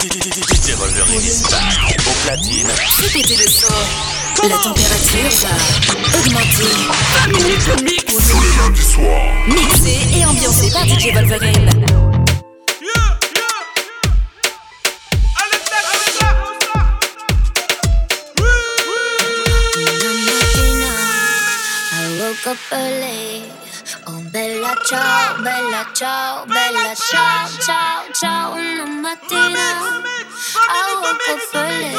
DJ Wolverine is back. Au platine. Fais péter le son. La température va augmenter. 20 minutes de mix. Tous les lundis soirs. Mixé et ambiancé par DJ Wolverine. woke up early. Oh, bella ciao, bella ciao, bella ciao, ciao, ciao. Una mattina woke up early.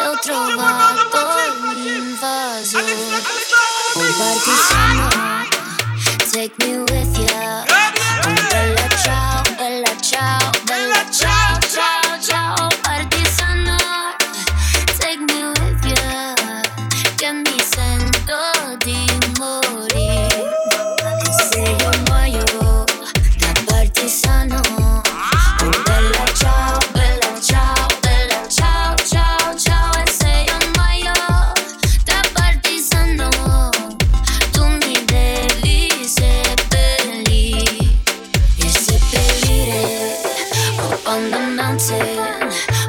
E ho trovato. Un partigiano, take me with ya.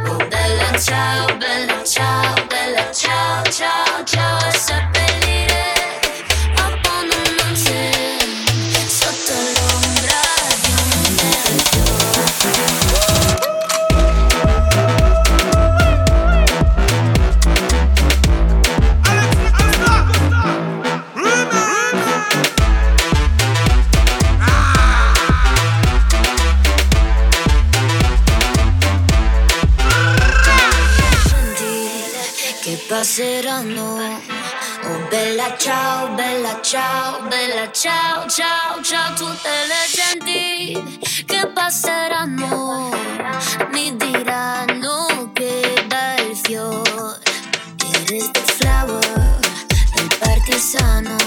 Oh, bella ciao, bella ciao, bella ciao, ciao, ciao. E seppellire Chao, chao, chao, tú te le sentí. ¿Qué pasará? No, ni dirá, no, queda el fior. Eres de flower, el parquesano.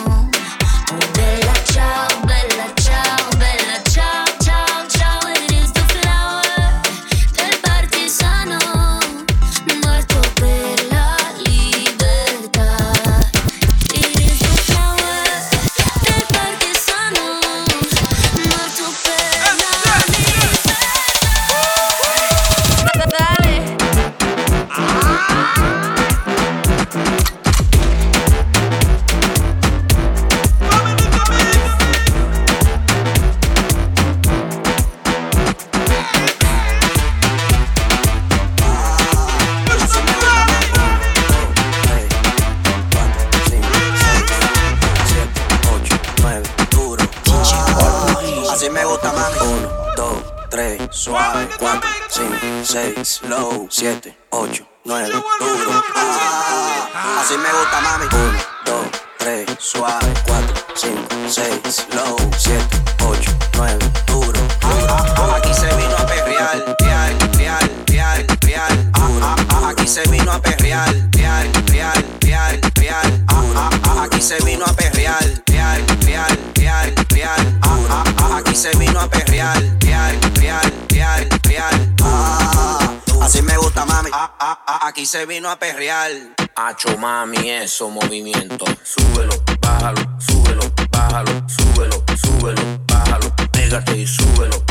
7, aquí se vino a perrear. Hacho mami, eso movimiento. Súbelo, bájalo, súbelo, bájalo, súbelo, súbelo, bájalo. Pégate y súbelo,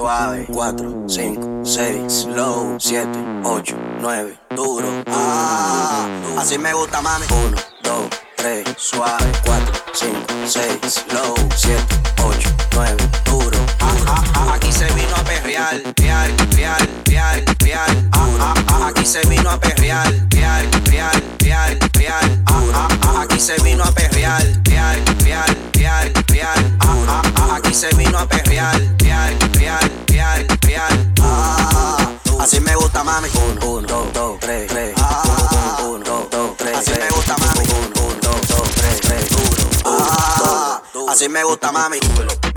suave. 4, 5, 6, slow. 7, 8, 9, duro. Ah, así me gusta, mami. 1, 2, 3, suave. 4, 5, 6, slow. 7, 8, 9, duro. Ah, ah, ah, aquí se vino a perrear. Real, real, real, real. Ah, ah, ah, aquí se vino a perrear. Real, real, real, real. Ah, ah, ah, aquí se vino a perrear. Real, real, real, real. Ah, ah, ah, aquí se vino a perrear. Real, Así me gusta, mami. Súbelo,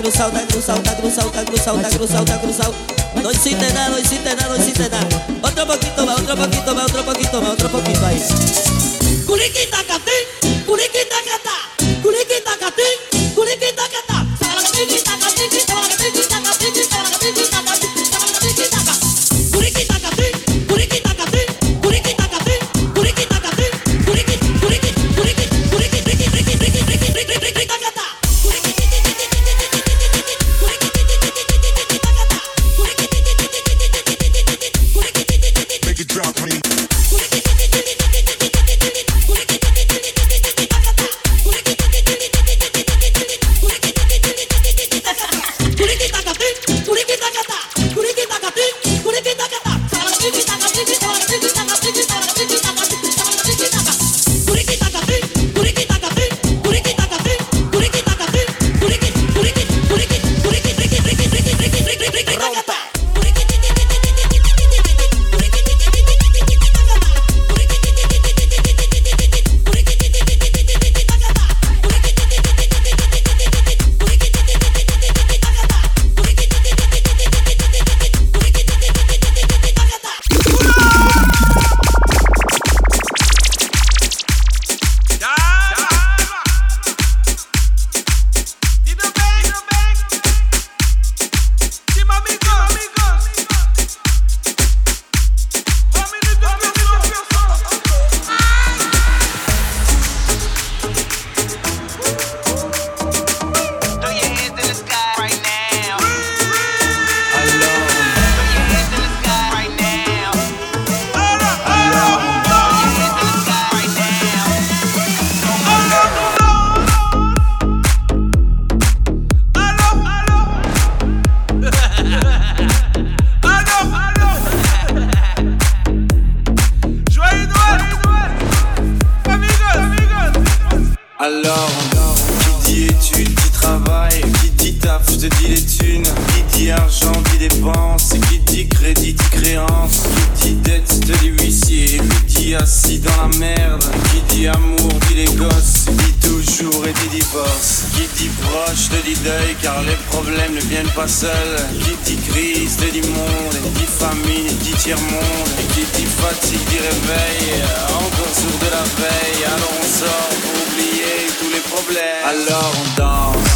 cruzado, está cruzado, está cruzado, está cruzado, está cruzado, está cruzado. No hiciste nada, no hiciste nada, no hiciste nada. Poquito más, otro poquito más, otro poquito más, otro poquito ahí. Curiquita catín, curiquita catín. Qui dit amour dit les gosses. Dit toujours et dit divorce. Qui dit proche te dit deuil Car les problèmes ne viennent pas seuls. Qui dit crise te dit monde. Dit famine dit tiers-monde. Et qui dit fatigue dit réveil. Encore sourd de la veille. Alors on sort pour oublier tous les problèmes. Alors on danse.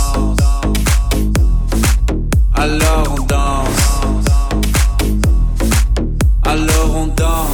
Alors on danse. Alors on danse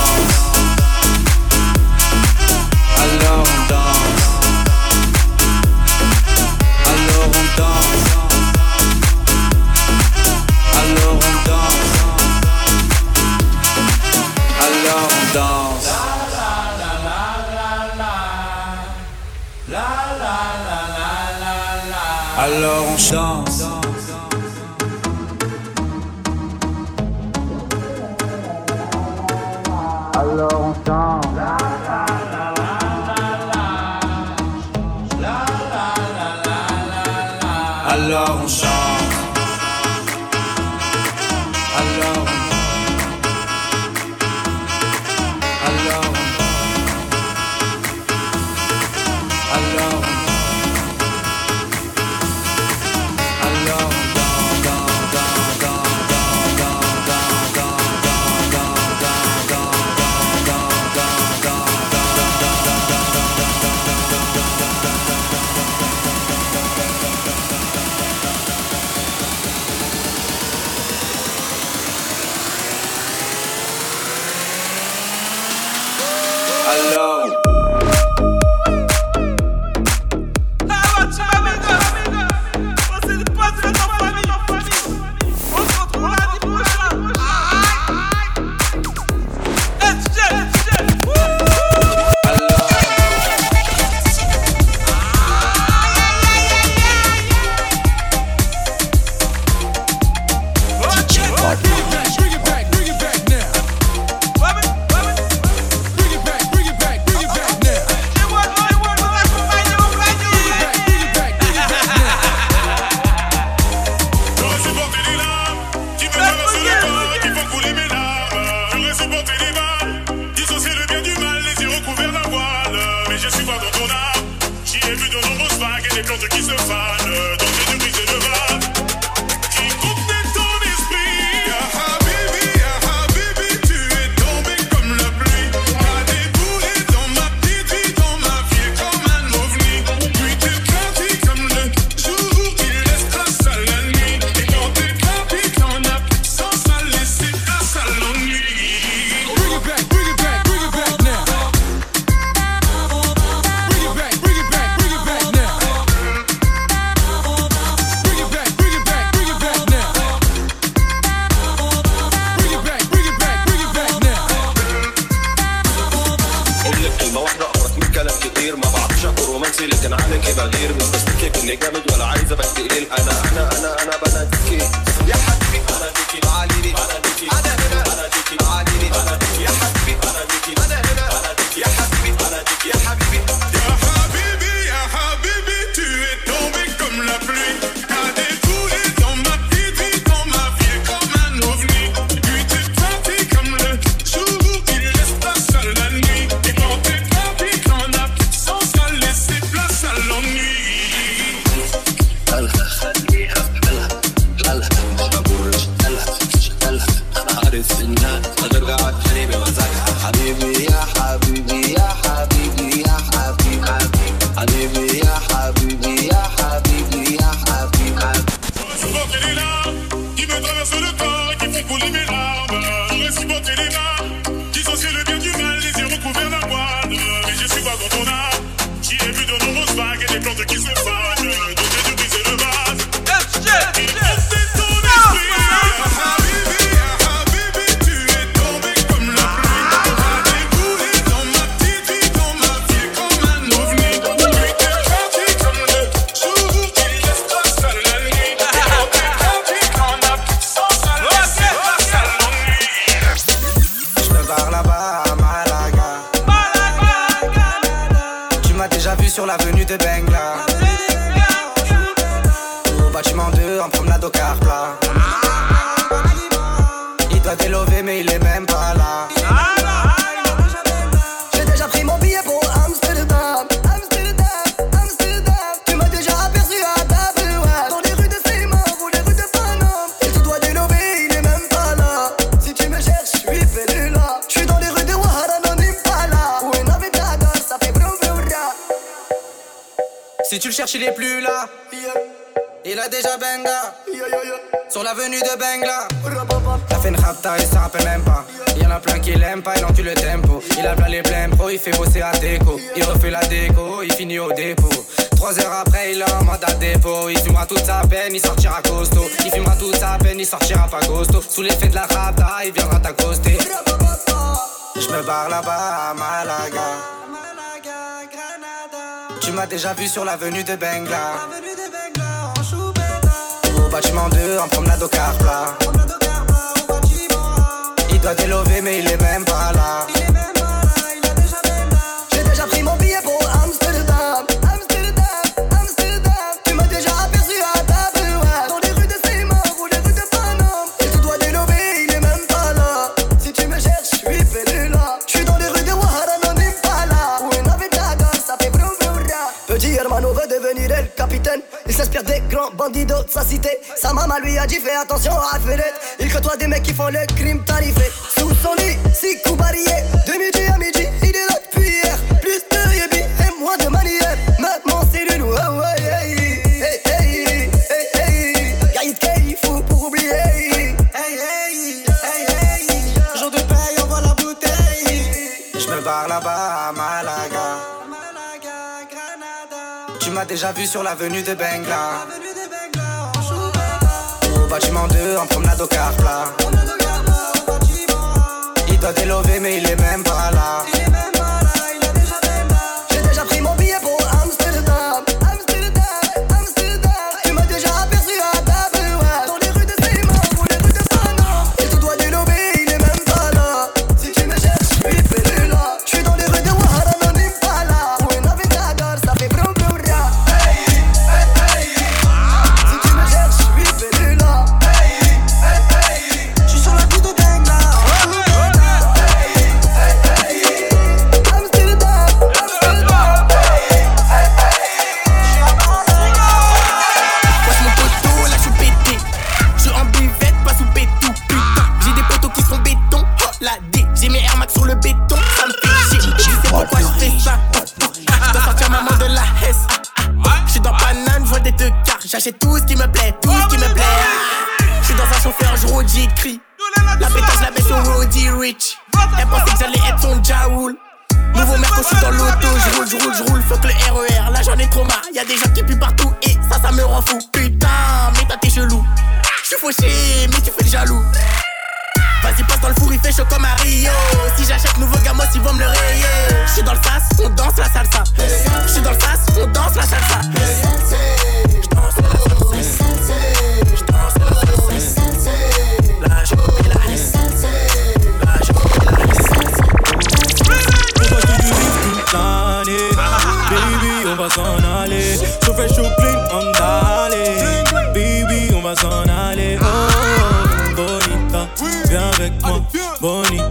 alone, alone. Si tu le cherches, il est plus là. Il a déjà Benga. Sur l'avenue de Bengla. La fin rapta, il s'en rappelle même pas. Il y en a plein qui l'aiment pas, il encule le tempo. Il a plein les blèmes pro, il fait bosser à déco. Il refait la déco, il finit au dépôt. Trois heures après, il a mandat dépôt. Il fumera toute sa peine, il sortira costaud. Il fumera toute sa peine, il sortira pas costaud. Sous l'effet de la rapta, il viendra t'accoster. Je me barre là-bas à Malaga. Tu m'as déjà vu sur l'avenue de Bengla. Au bâtiment 2, en promenade au Carpla. Il doit délover, mais il est même pas là. bandido de sa cité. Sa maman lui a dit fais attention à la. Il côtoie des mecs qui font le crime tarifé. Sous son lit, six coups barriers. De midi à midi, il est là depuis hier. Plus de yébi et moins de manière. Maintenant c'est lui, ouais, ouais, hey, hey, hey, hey, hey, pour oublier. Hey. Jour de paye, on voit la bouteille. Je me barre là-bas à Malaga. Tu m'as déjà vu sur l'avenue de Bengla bâtiment 2 en promenade au car plat. Il doit t'élever mais il est même pas là. mais tu fais le jaloux. Vas-y, passe dans le four, il fait chaud comme. Si j'achète nouveau gamos, ils vont me le rayer. J'suis dans le sas, on danse la salsa. J'suis dans le sas, on danse la salsa. J'danse la salsa. J'danse la salsa. La journée, la La journée, la Pourquoi tu du toute l'année? Baby, on va s'en aller. Chauffez, chaud avec moi. Bonita,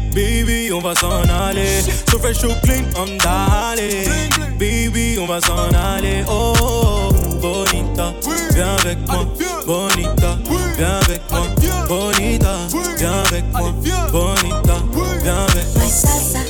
Baby, on va s'en aller. So fresh, so clean, on d'aller. Baby, on va s'en aller. Oh, bonita, viens avec moi. Bonita, viens avec moi. Bonita, viens avec moi. Bonita, viens avec moi.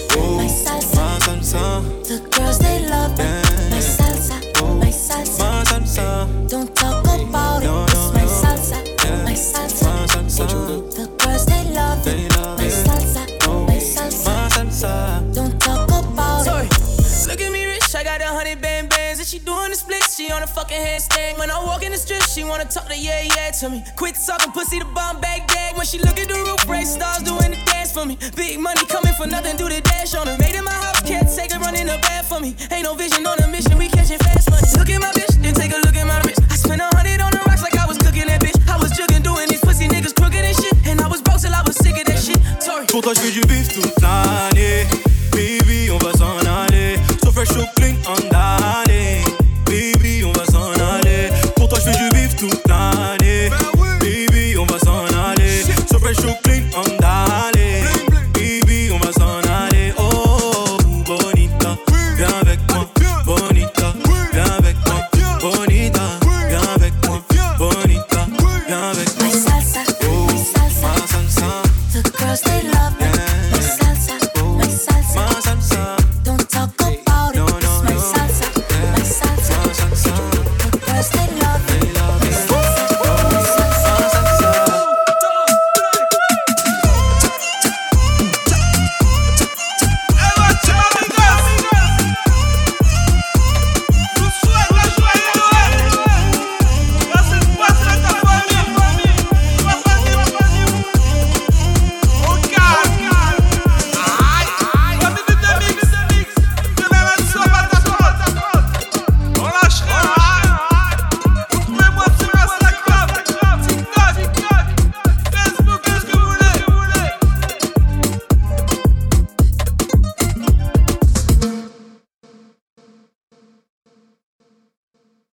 On a fucking handstand When I walk in the strip, she wanna talk to yeah, yeah to me. Quit talking pussy, the bomb bag gag When she look at the roof, race stars doing the dance for me. Big money coming for nothing, do the dash on her. Made in my house, can't take her running the bad for me. Ain't no vision on a mission, we catching fast money. Look at my bitch, then take a look at my wrist. I spent a hundred on the rocks like I was cooking that bitch. I was jugging, doing these pussy niggas crooked and shit. And I was broke till I was sick of that shit. Sorry. Pour toi, je du bif toute l'année. Baby, on va s'en aller. So fresh, so clean, on d'aller.